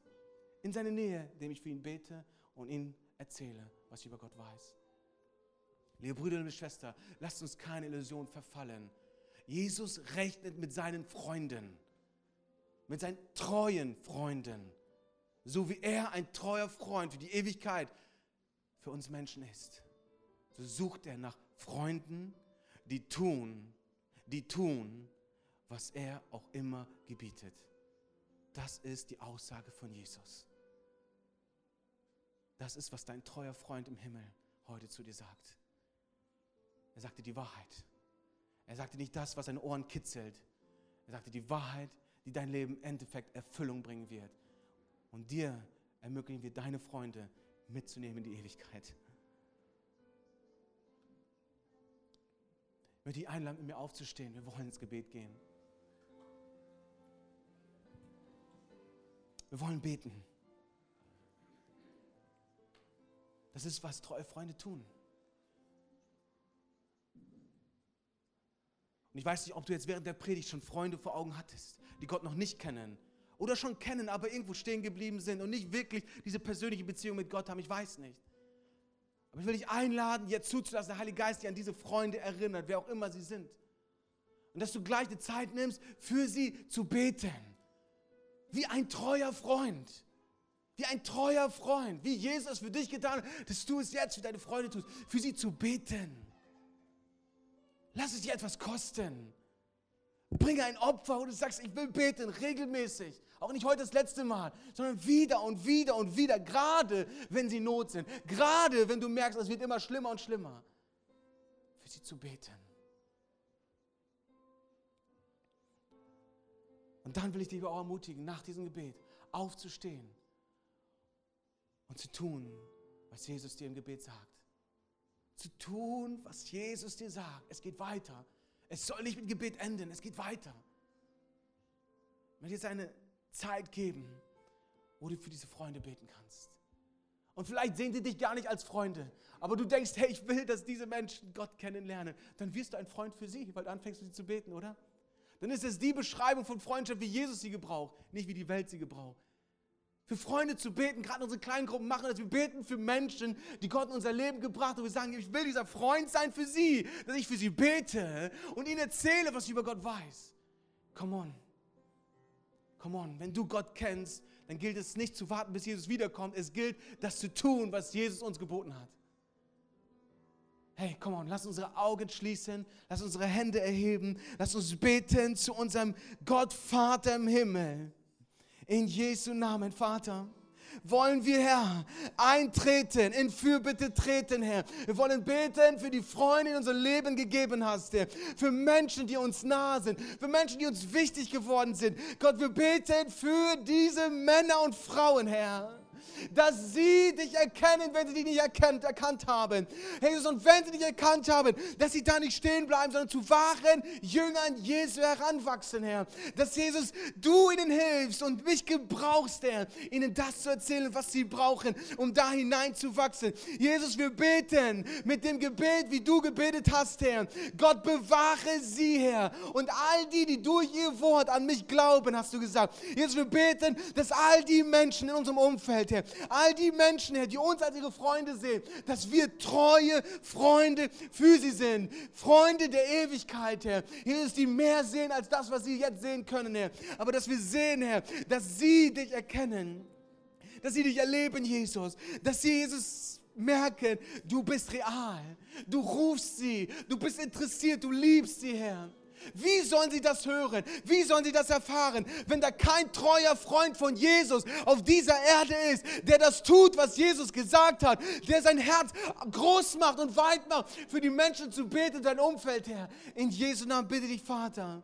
in seine Nähe, indem ich für ihn bete und ihn erzähle, was ich über Gott weiß? Liebe Brüder und Schwestern, lasst uns keine Illusion verfallen. Jesus rechnet mit seinen Freunden, mit seinen treuen Freunden, so wie er ein treuer Freund für die Ewigkeit für uns Menschen ist. So sucht er nach Freunden, die tun, die tun, was er auch immer gebietet. Das ist die Aussage von Jesus. Das ist, was dein treuer Freund im Himmel heute zu dir sagt. Er sagte die Wahrheit. Er sagte nicht das, was seine Ohren kitzelt. Er sagte die Wahrheit, die dein Leben im Endeffekt Erfüllung bringen wird. Und dir ermöglichen wir deine Freunde mitzunehmen in die Ewigkeit. Ich möchte dich einladen, mit mir aufzustehen. Wir wollen ins Gebet gehen. Wir wollen beten. Das ist, was treue Freunde tun. Und ich weiß nicht, ob du jetzt während der Predigt schon Freunde vor Augen hattest, die Gott noch nicht kennen oder schon kennen, aber irgendwo stehen geblieben sind und nicht wirklich diese persönliche Beziehung mit Gott haben. Ich weiß nicht. Aber ich will dich einladen, jetzt zuzulassen, der Heilige Geist dich an diese Freunde erinnert, wer auch immer sie sind. Und dass du gleich die Zeit nimmst, für sie zu beten. Wie ein treuer Freund. Wie ein treuer Freund. Wie Jesus für dich getan hat, dass du es jetzt für deine Freunde tust. Für sie zu beten. Lass es dir etwas kosten. Bringe ein Opfer, wo du sagst, ich will beten regelmäßig. Auch nicht heute das letzte Mal, sondern wieder und wieder und wieder. Gerade wenn sie Not sind. Gerade wenn du merkst, es wird immer schlimmer und schlimmer. Für sie zu beten. Und dann will ich dich auch ermutigen, nach diesem Gebet aufzustehen und zu tun, was Jesus dir im Gebet sagt. Zu tun, was Jesus dir sagt. Es geht weiter. Es soll nicht mit Gebet enden, es geht weiter. Ich möchte jetzt eine Zeit geben, wo du für diese Freunde beten kannst. Und vielleicht sehen sie dich gar nicht als Freunde, aber du denkst, hey, ich will, dass diese Menschen Gott kennenlernen. Dann wirst du ein Freund für sie, weil dann fängst du sie zu beten, oder? Dann ist es die Beschreibung von Freundschaft, wie Jesus sie gebraucht, nicht wie die Welt sie gebraucht. Für Freunde zu beten, gerade unsere kleinen Gruppen machen das. Wir beten für Menschen, die Gott in unser Leben gebracht haben. Wir sagen, ich will dieser Freund sein für sie, dass ich für sie bete und ihnen erzähle, was ich über Gott weiß. Come on. Come on. Wenn du Gott kennst, dann gilt es nicht zu warten, bis Jesus wiederkommt. Es gilt, das zu tun, was Jesus uns geboten hat. Hey, komm on, lass unsere Augen schließen, lass unsere Hände erheben, lass uns beten zu unserem Gott Vater im Himmel. In Jesu Namen, Vater wollen wir, Herr, eintreten, in Fürbitte treten, Herr. Wir wollen beten für die Freunde, die unser Leben gegeben hast, Herr. Für Menschen, die uns nahe sind, für Menschen, die uns wichtig geworden sind. Gott, wir beten für diese Männer und Frauen, Herr dass sie dich erkennen, wenn sie dich nicht erkannt, erkannt haben. Jesus, und wenn sie dich erkannt haben, dass sie da nicht stehen bleiben, sondern zu wahren Jüngern Jesu heranwachsen, Herr. Dass Jesus, du ihnen hilfst und mich gebrauchst, Herr, ihnen das zu erzählen, was sie brauchen, um da hineinzuwachsen. Jesus, wir beten mit dem Gebet, wie du gebetet hast, Herr. Gott, bewahre sie, Herr. Und all die, die durch ihr Wort an mich glauben, hast du gesagt. Jesus, wir beten, dass all die Menschen in unserem Umfeld, Herr, all die Menschen, Herr, die uns als ihre Freunde sehen, dass wir treue Freunde für sie sind. Freunde der Ewigkeit, Herr. Jesus, die mehr sehen als das, was sie jetzt sehen können, Herr. Aber dass wir sehen, Herr, dass sie dich erkennen, dass sie dich erleben, Jesus, dass sie Jesus merken, du bist real, du rufst sie, du bist interessiert, du liebst sie, Herr. Wie sollen sie das hören? Wie sollen sie das erfahren, wenn da kein treuer Freund von Jesus auf dieser Erde ist, der das tut, was Jesus gesagt hat, der sein Herz groß macht und weit macht, für die Menschen zu beten, dein Umfeld, Herr. In Jesu Namen bitte dich, Vater.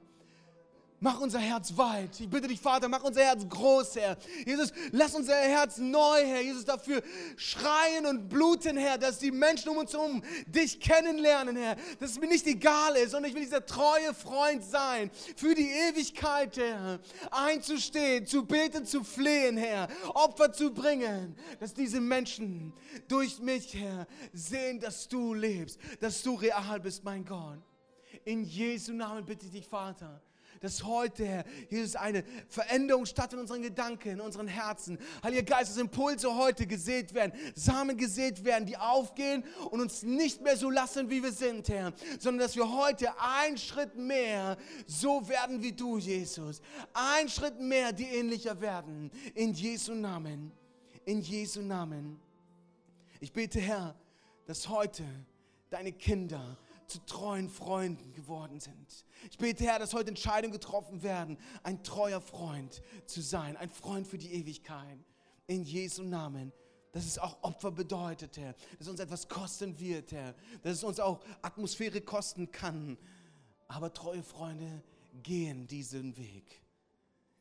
Mach unser Herz weit. Ich bitte dich, Vater, mach unser Herz groß, Herr. Jesus, lass unser Herz neu, Herr. Jesus, dafür schreien und bluten, Herr, dass die Menschen um uns herum dich kennenlernen, Herr. Dass es mir nicht egal ist, sondern ich will dieser treue Freund sein. Für die Ewigkeit, Herr. Einzustehen, zu beten, zu flehen, Herr. Opfer zu bringen. Dass diese Menschen durch mich, Herr, sehen, dass du lebst. Dass du real bist, mein Gott. In Jesu Namen bitte ich dich, Vater dass heute, Herr, Jesus, eine Veränderung statt in unseren Gedanken, in unseren Herzen. Heiliger Geist, dass Impulse heute gesät werden, Samen gesät werden, die aufgehen und uns nicht mehr so lassen, wie wir sind, Herr, sondern dass wir heute einen Schritt mehr so werden wie du, Jesus. Ein Schritt mehr, die ähnlicher werden. In Jesu Namen. In Jesu Namen. Ich bete, Herr, dass heute deine Kinder zu treuen Freunden geworden sind. Ich bete, Herr, dass heute Entscheidungen getroffen werden, ein treuer Freund zu sein, ein Freund für die Ewigkeit. In Jesu Namen. Dass es auch Opfer bedeutet, Herr. Dass es uns etwas kosten wird, Herr. Dass es uns auch Atmosphäre kosten kann. Aber treue Freunde gehen diesen Weg.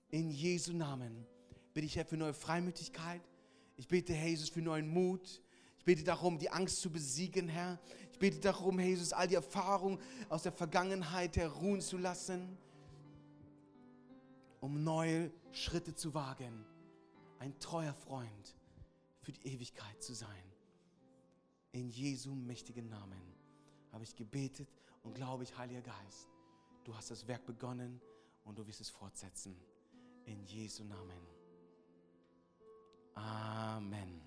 In Jesu Namen bitte ich, Herr, für neue Freimütigkeit. Ich bete, Herr Jesus, für neuen Mut. Ich bete darum, die Angst zu besiegen, Herr. Ich bete darum, Jesus, all die Erfahrungen aus der Vergangenheit, Herr, ruhen zu lassen, um neue Schritte zu wagen. Ein treuer Freund für die Ewigkeit zu sein. In Jesu mächtigen Namen habe ich gebetet und glaube ich, Heiliger Geist, du hast das Werk begonnen und du wirst es fortsetzen. In Jesu Namen. Amen.